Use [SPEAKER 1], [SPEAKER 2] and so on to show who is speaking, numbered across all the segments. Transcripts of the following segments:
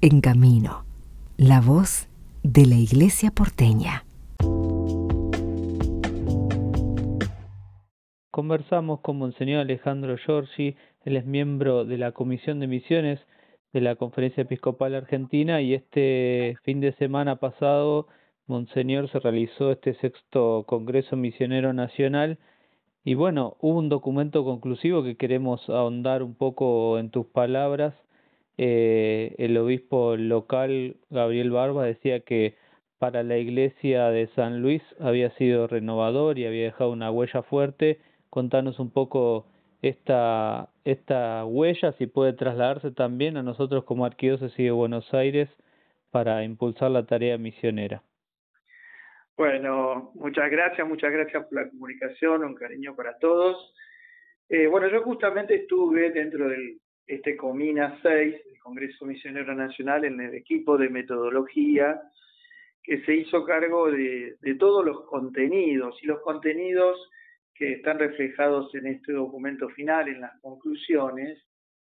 [SPEAKER 1] En Camino, la voz de la Iglesia porteña.
[SPEAKER 2] Conversamos con Monseñor Alejandro Giorgi, él es miembro de la Comisión de Misiones de la Conferencia Episcopal Argentina y este fin de semana pasado, Monseñor, se realizó este sexto Congreso Misionero Nacional y bueno, hubo un documento conclusivo que queremos ahondar un poco en tus palabras. Eh, el obispo local, Gabriel Barba, decía que para la iglesia de San Luis había sido renovador y había dejado una huella fuerte. Contanos un poco esta, esta huella, si puede trasladarse también a nosotros como Arquidiócesis de Buenos Aires para impulsar la tarea misionera.
[SPEAKER 3] Bueno, muchas gracias, muchas gracias por la comunicación, un cariño para todos. Eh, bueno, yo justamente estuve dentro de este Comina 6, el Congreso Misionero Nacional, en el equipo de metodología que se hizo cargo de, de todos los contenidos y los contenidos que están reflejados en este documento final, en las conclusiones,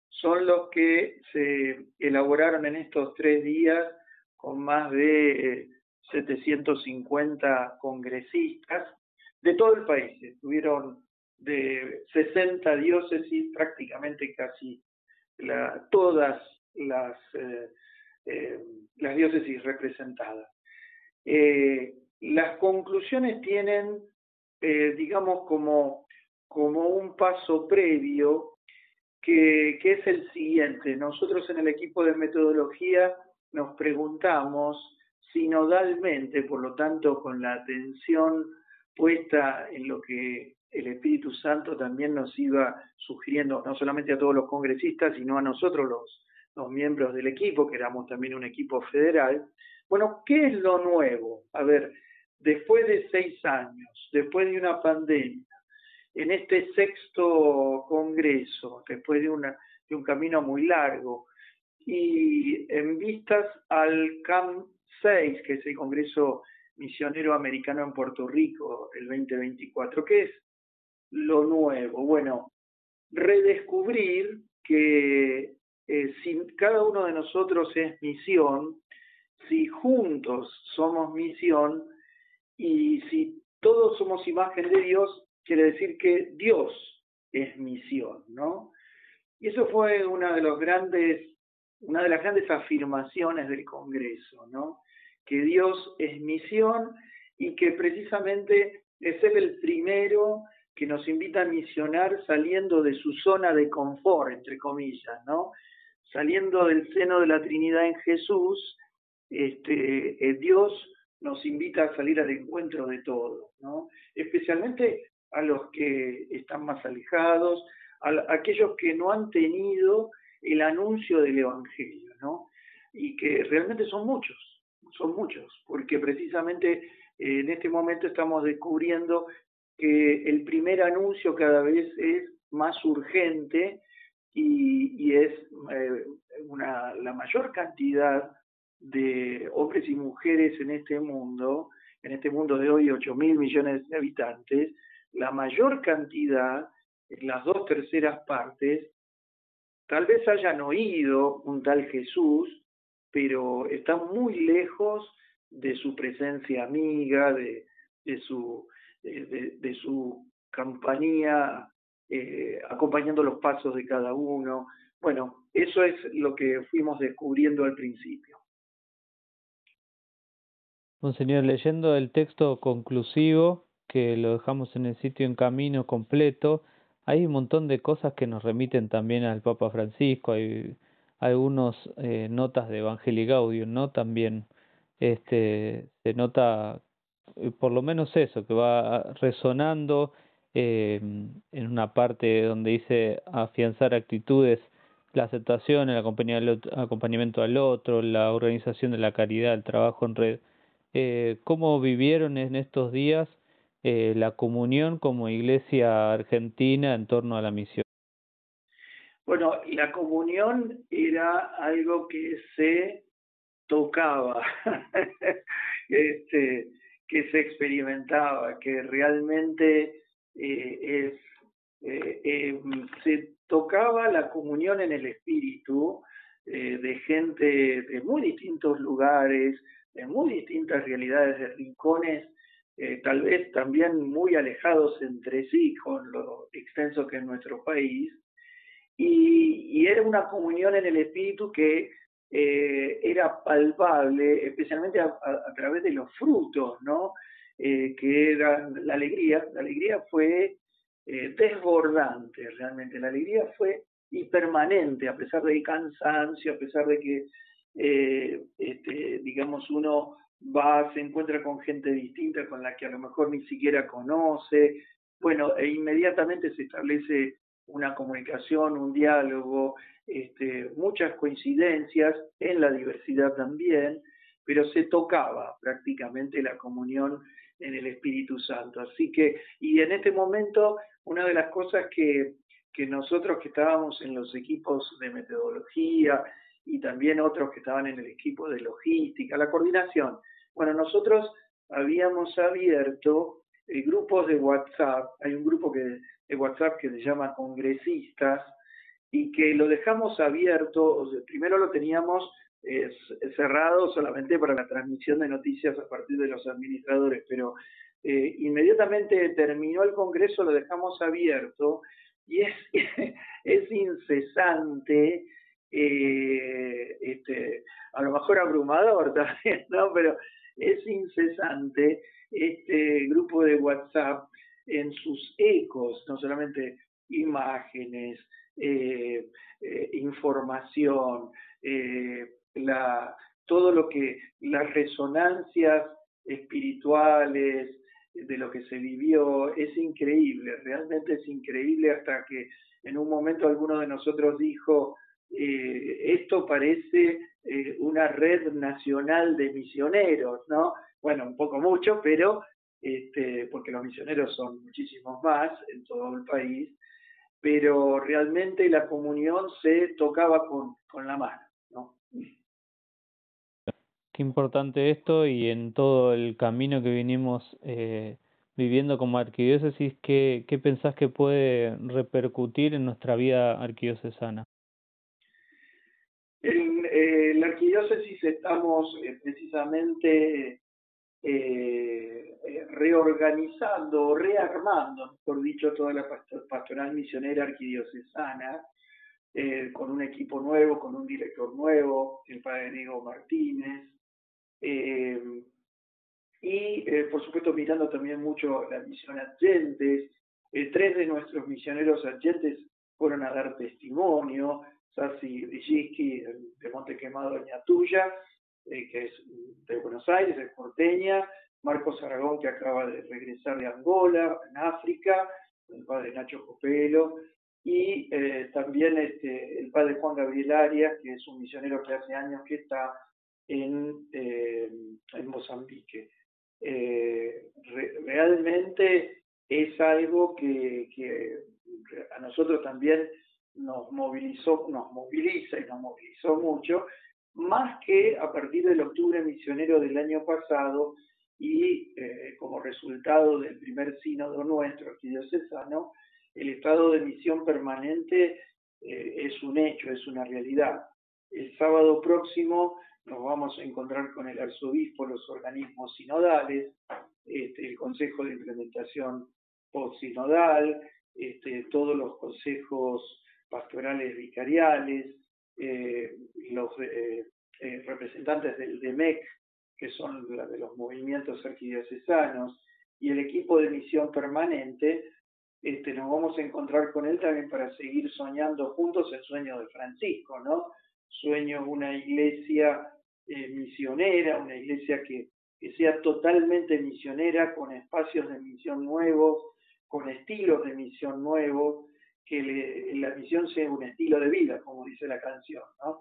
[SPEAKER 3] son los que se elaboraron en estos tres días con más de 750 congresistas de todo el país. Estuvieron de 60 diócesis, prácticamente casi todas las, eh, eh, las diócesis representadas. Eh, las conclusiones tienen, digamos, como, como un paso previo que, que es el siguiente. Nosotros en el equipo de metodología nos preguntamos sinodalmente, por lo tanto, con la atención puesta en lo que el Espíritu Santo también nos iba sugiriendo, no solamente a todos los congresistas, sino a nosotros los, los miembros del equipo, que éramos también un equipo federal. Bueno, ¿qué es lo nuevo? A ver, después de seis años, después de una pandemia, en este sexto congreso, después de, una, de un camino muy largo, y en vistas al CAM 6, que es el Congreso Misionero Americano en Puerto Rico, el 2024. ¿Qué es lo nuevo? Bueno, redescubrir que eh, si cada uno de nosotros es misión, si juntos somos misión y si todos somos imagen de Dios, quiere decir que Dios es misión, ¿no? Y eso fue una de los grandes, una de las grandes afirmaciones del Congreso, ¿no? que Dios es misión y que precisamente es Él el primero que nos invita a misionar saliendo de su zona de confort, entre comillas, ¿no? Saliendo del seno de la Trinidad en Jesús, este, eh, Dios nos invita a salir al encuentro de todos, ¿no? Especialmente a los que están más alejados, a, aquellos que no han tenido el anuncio del Evangelio, ¿no? Y que realmente son muchos, son muchos, porque precisamente en este momento estamos descubriendo que el primer anuncio cada vez es más urgente y, es eh, una, la mayor cantidad de hombres y mujeres en este mundo, en este mundo de hoy 8 mil millones de habitantes, la mayor cantidad, las dos terceras partes, tal vez hayan oído un tal Jesús, pero está muy lejos de su presencia amiga, de, de su, de, de, su compañía, eh, acompañando los pasos de cada uno. Bueno, eso es lo que fuimos descubriendo al principio.
[SPEAKER 2] Monseñor, leyendo el texto conclusivo, que lo dejamos en el sitio en camino completo, hay un montón de cosas que nos remiten también al Papa Francisco, hay algunos eh, notas de Evangelii Gaudium, ¿no? También este, se nota eh, por lo menos eso, que va resonando eh, en una parte donde dice afianzar actitudes, la aceptación, el acompañamiento al otro, la organización de la caridad, el trabajo en red. Eh, ¿Cómo vivieron en estos días eh, la comunión como iglesia argentina en torno a la misión?
[SPEAKER 3] Bueno, la comunión era algo que se tocaba, este, que se experimentaba, que realmente eh, eh, em, se tocaba la comunión en el espíritu eh, de gente de muy distintos lugares, de muy distintas realidades, de rincones, eh, tal vez también muy alejados entre sí con lo extenso que es nuestro país. Y, era una comunión en el espíritu que eh, era palpable, especialmente a, través de los frutos, ¿no? que era la alegría. La alegría fue desbordante, realmente. La alegría fue y a pesar del cansancio, a pesar de que, eh, este, digamos, uno va, se encuentra con gente distinta con la que a lo mejor ni siquiera conoce, bueno, e inmediatamente se establece una comunicación, un diálogo, este, muchas coincidencias en la diversidad también, pero se tocaba prácticamente la comunión en el Espíritu Santo. Así que, y en este momento, una de las cosas que que nosotros que estábamos en los equipos de metodología y también otros que estaban en el equipo de logística, la coordinación, bueno, nosotros habíamos abierto grupos de WhatsApp, hay un grupo que, de WhatsApp que se llama Congresistas, y que lo dejamos abierto, primero lo teníamos cerrado solamente para la transmisión de noticias a partir de los administradores, pero eh, inmediatamente terminó el Congreso, lo dejamos abierto y es, es incesante, eh, este, a lo mejor abrumador también, ¿no? Pero es incesante este grupo de WhatsApp en sus ecos, no solamente imágenes, eh, eh, información, la, todo lo que, las resonancias espirituales, de lo que se vivió es increíble, realmente es increíble hasta que en un momento alguno de nosotros dijo, eh, esto parece eh, una red nacional de misioneros, ¿no? Bueno, un poco mucho, pero este, porque los misioneros son muchísimos más en todo el país, pero realmente la comunión se tocaba con, con la mano, ¿no?
[SPEAKER 2] Qué importante esto y en todo el camino que vinimos eh, viviendo como arquidiócesis, ¿qué, ¿qué pensás que puede repercutir en nuestra vida arquidiocesana?
[SPEAKER 3] En eh, la arquidiócesis estamos eh, precisamente eh, reorganizando, rearmando, por dicho, toda la pastoral misionera arquidiocesana, con un equipo nuevo, con un director nuevo, el padre Diego Martínez, eh, y, eh, por supuesto, mirando también mucho la misión Adyentes. Eh, tres de nuestros misioneros Adyentes fueron a dar testimonio. Sasi Dijinski, de Monte Quemado, Ñatuya, que es de Buenos Aires, de porteña. Marcos Aragón, que acaba de regresar de Angola, en África, el padre Nacho Copelo, y también este, el padre Juan Gabriel Arias, que es un misionero que hace años que está en, eh, en Mozambique. Eh, realmente es algo que, que, a nosotros también nos movilizó, nos moviliza y nos movilizó mucho, más que a partir del octubre misionero del año pasado y eh, como resultado del primer sínodo nuestro arquidiocesano, el estado de misión permanente es un hecho, es una realidad. El sábado próximo nos vamos a encontrar con el arzobispo, los organismos sinodales, este, el Consejo de Implementación Post-Sinodal, este, todos los consejos pastorales vicariales, eh, los eh, eh, representantes del DEMEC, que son la de los movimientos arquidiocesanos, y el equipo de misión permanente, este, nos vamos a encontrar con él también para seguir soñando juntos el sueño de Francisco, ¿no? Sueño una iglesia eh, misionera, una iglesia que, que sea totalmente misionera, con espacios de misión nuevos, con estilos de misión nuevos, que la misión sea un estilo de vida, como dice la canción. ¿no?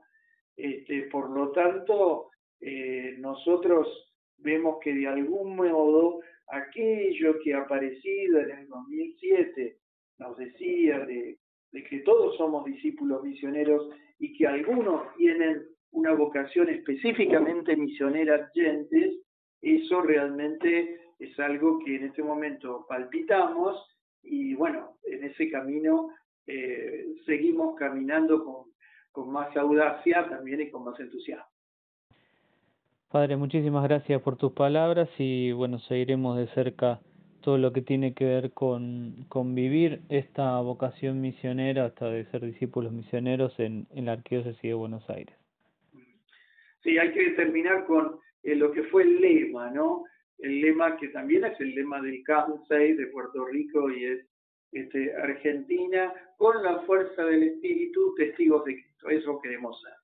[SPEAKER 3] Este, por lo tanto, eh, nosotros vemos que de algún modo aquello que ha aparecido en el 2007 nos decía de de que todos somos discípulos misioneros y que algunos tienen una vocación específicamente misionera gentes, eso realmente es algo que en este momento palpitamos y bueno, en ese camino eh, seguimos caminando con, con más audacia también y con más entusiasmo.
[SPEAKER 2] Padre, muchísimas gracias por tus palabras y bueno, seguiremos de cerca todo lo que tiene que ver con, con vivir esta vocación misionera hasta de ser discípulos misioneros en, en la Arquidiócesis de Buenos Aires.
[SPEAKER 3] Sí, hay que terminar con eh, lo que fue el lema, ¿no? El lema que también es el lema del CAM6 de Puerto Rico y es este, Argentina con la fuerza del Espíritu, testigos de Cristo. Eso queremos ser.